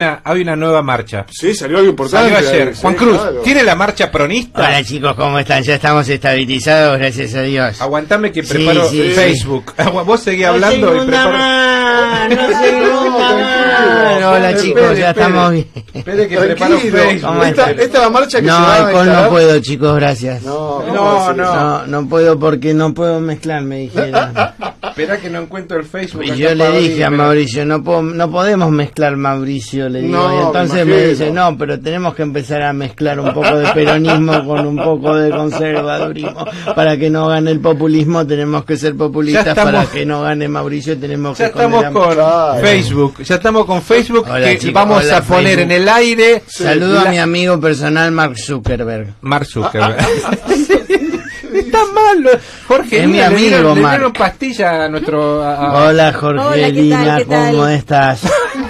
una- hay una nueva marcha. Sí, salió algo importante. Salió ayer. sí, Juan Cruz, claro. ¿tiene la marcha pronista? Hola chicos, ¿cómo están? Ya estamos estabilizados, gracias a Dios. Aguantame que preparo sí, sí. Facebook. Vos seguí hablando y preparo. más, no se más. Hola Espere, chicos, espere. ya estamos bien. Espere que preparo. Facebook. ¿Cómo Esta, esta es la marcha que se No, va a alcohol no puedo chicos, gracias. No, No, no, no. No, no puedo porque no puedo mezclar, me dijeron. Espera que no encuentro el Facebook. Y yo le dije a Mauricio, no, puedo- no podemos mezclar Mauricio, le digo. No, y entonces me dice, no, pero tenemos que empezar a mezclar un poco de peronismo con un poco de conservadurismo. Para que no gane el populismo tenemos que ser populistas, Ya estamos- para que no gane Mauricio tenemos Ya que estamos condenar- con. Facebook. Ya estamos con Facebook. Hola, que chicos, vamos hola, a poner Facebook. en el aire. Saludo la- a mi amigo personal Mark Zuckerberg. Mark Zuckerberg. Está malo. Jorge, Es mi le amigo, dieron, le dieron pastilla a nuestro. a- Hola Jorgelina, Hola, ¿qué tal? ¿Qué tal? ¿cómo estás?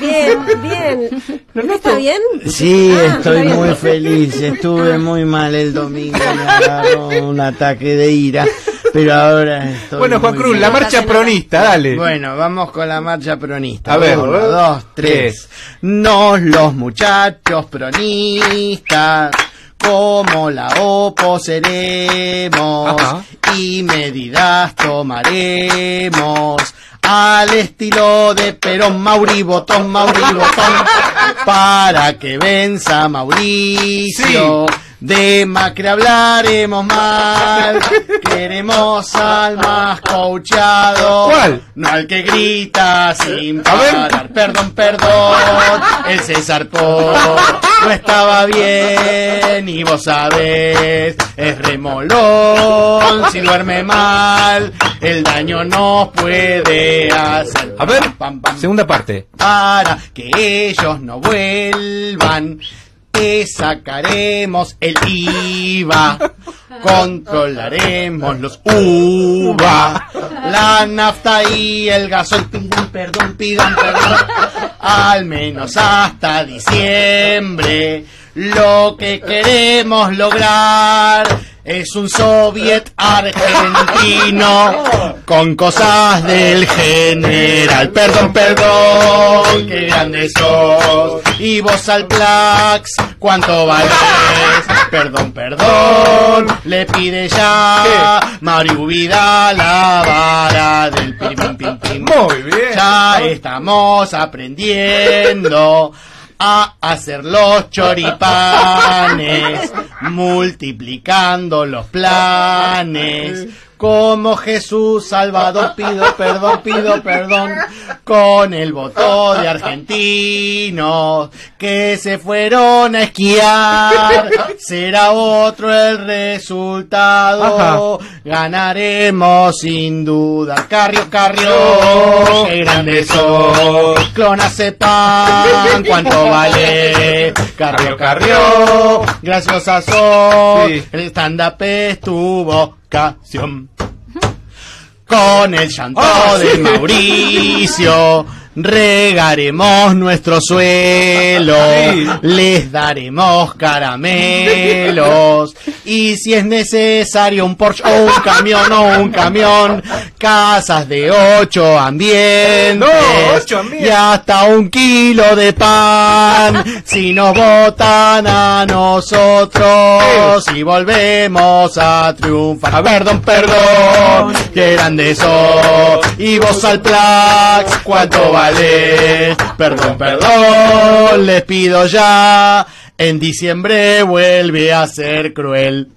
Bien, bien. ¿Está bien? Sí, Ah, estoy bien. muy feliz. Estuve muy mal el domingo, me agarró un ataque de ira, pero ahora estoy Bueno, Juan Cruz, bien. la marcha pronista, dale. Bueno, vamos con la marcha pronista. A ver. Uno, dos, tres. Tres. Nos los muchachos pronistas, como la opo seremos Ajá. y medidas tomaremos. Al estilo de Perón, Mauri, Botón, Mauri, Botón, para que venza Mauricio. De Macri hablaremos mal, queremos al más coachado. ¿Cuál? No al que grita sin A ver. parar. Perdón, perdón, el César Po no estaba bien y vos sabés, es remolón. Si duerme mal, el daño nos puede hacer. A ver, Pam, pam, segunda parte. para que ellos no vuelvan. Sacaremos el IVA, controlaremos los UVA, la nafta y el gasol. Pidan perdón, pidan perdón, al menos hasta diciembre. Lo que queremos lograr es un soviet argentino con cosas del general. Perdón, perdón, qué grande sos. Y vos al Plax, ¿cuánto valés? Perdón, perdón, le pide ya Mario Vidal la vara del pim, pim, pim, pim. Muy bien. Ya estamos aprendiendo a hacer los choripanes, multiplicando los planes. Como Jesús Salvador pido perdón, pido perdón con el voto de argentinos que se fueron a esquiar. Será otro el resultado. Ganaremos sin duda. Carrio, Carrio, qué grande sos. Clonazepam, ¿cuánto vale? Carrio, Carrio, graciosa sos. Sí. El stand-up es Con el llanto de. Mauricio regaremos nuestro suelo, les daremos caramelos y si es necesario un Porsche o un camión o un camión, casas de ocho ambientes No, ocho ambientes. y hasta un kilo de pan si nos votan a nosotros y volvemos a triunfar. Perdón, perdón, qué grande sos. Y vos al Plax, ¿cuánto Perdón, perdón, les pido ya. En diciembre vuelve a ser cruel.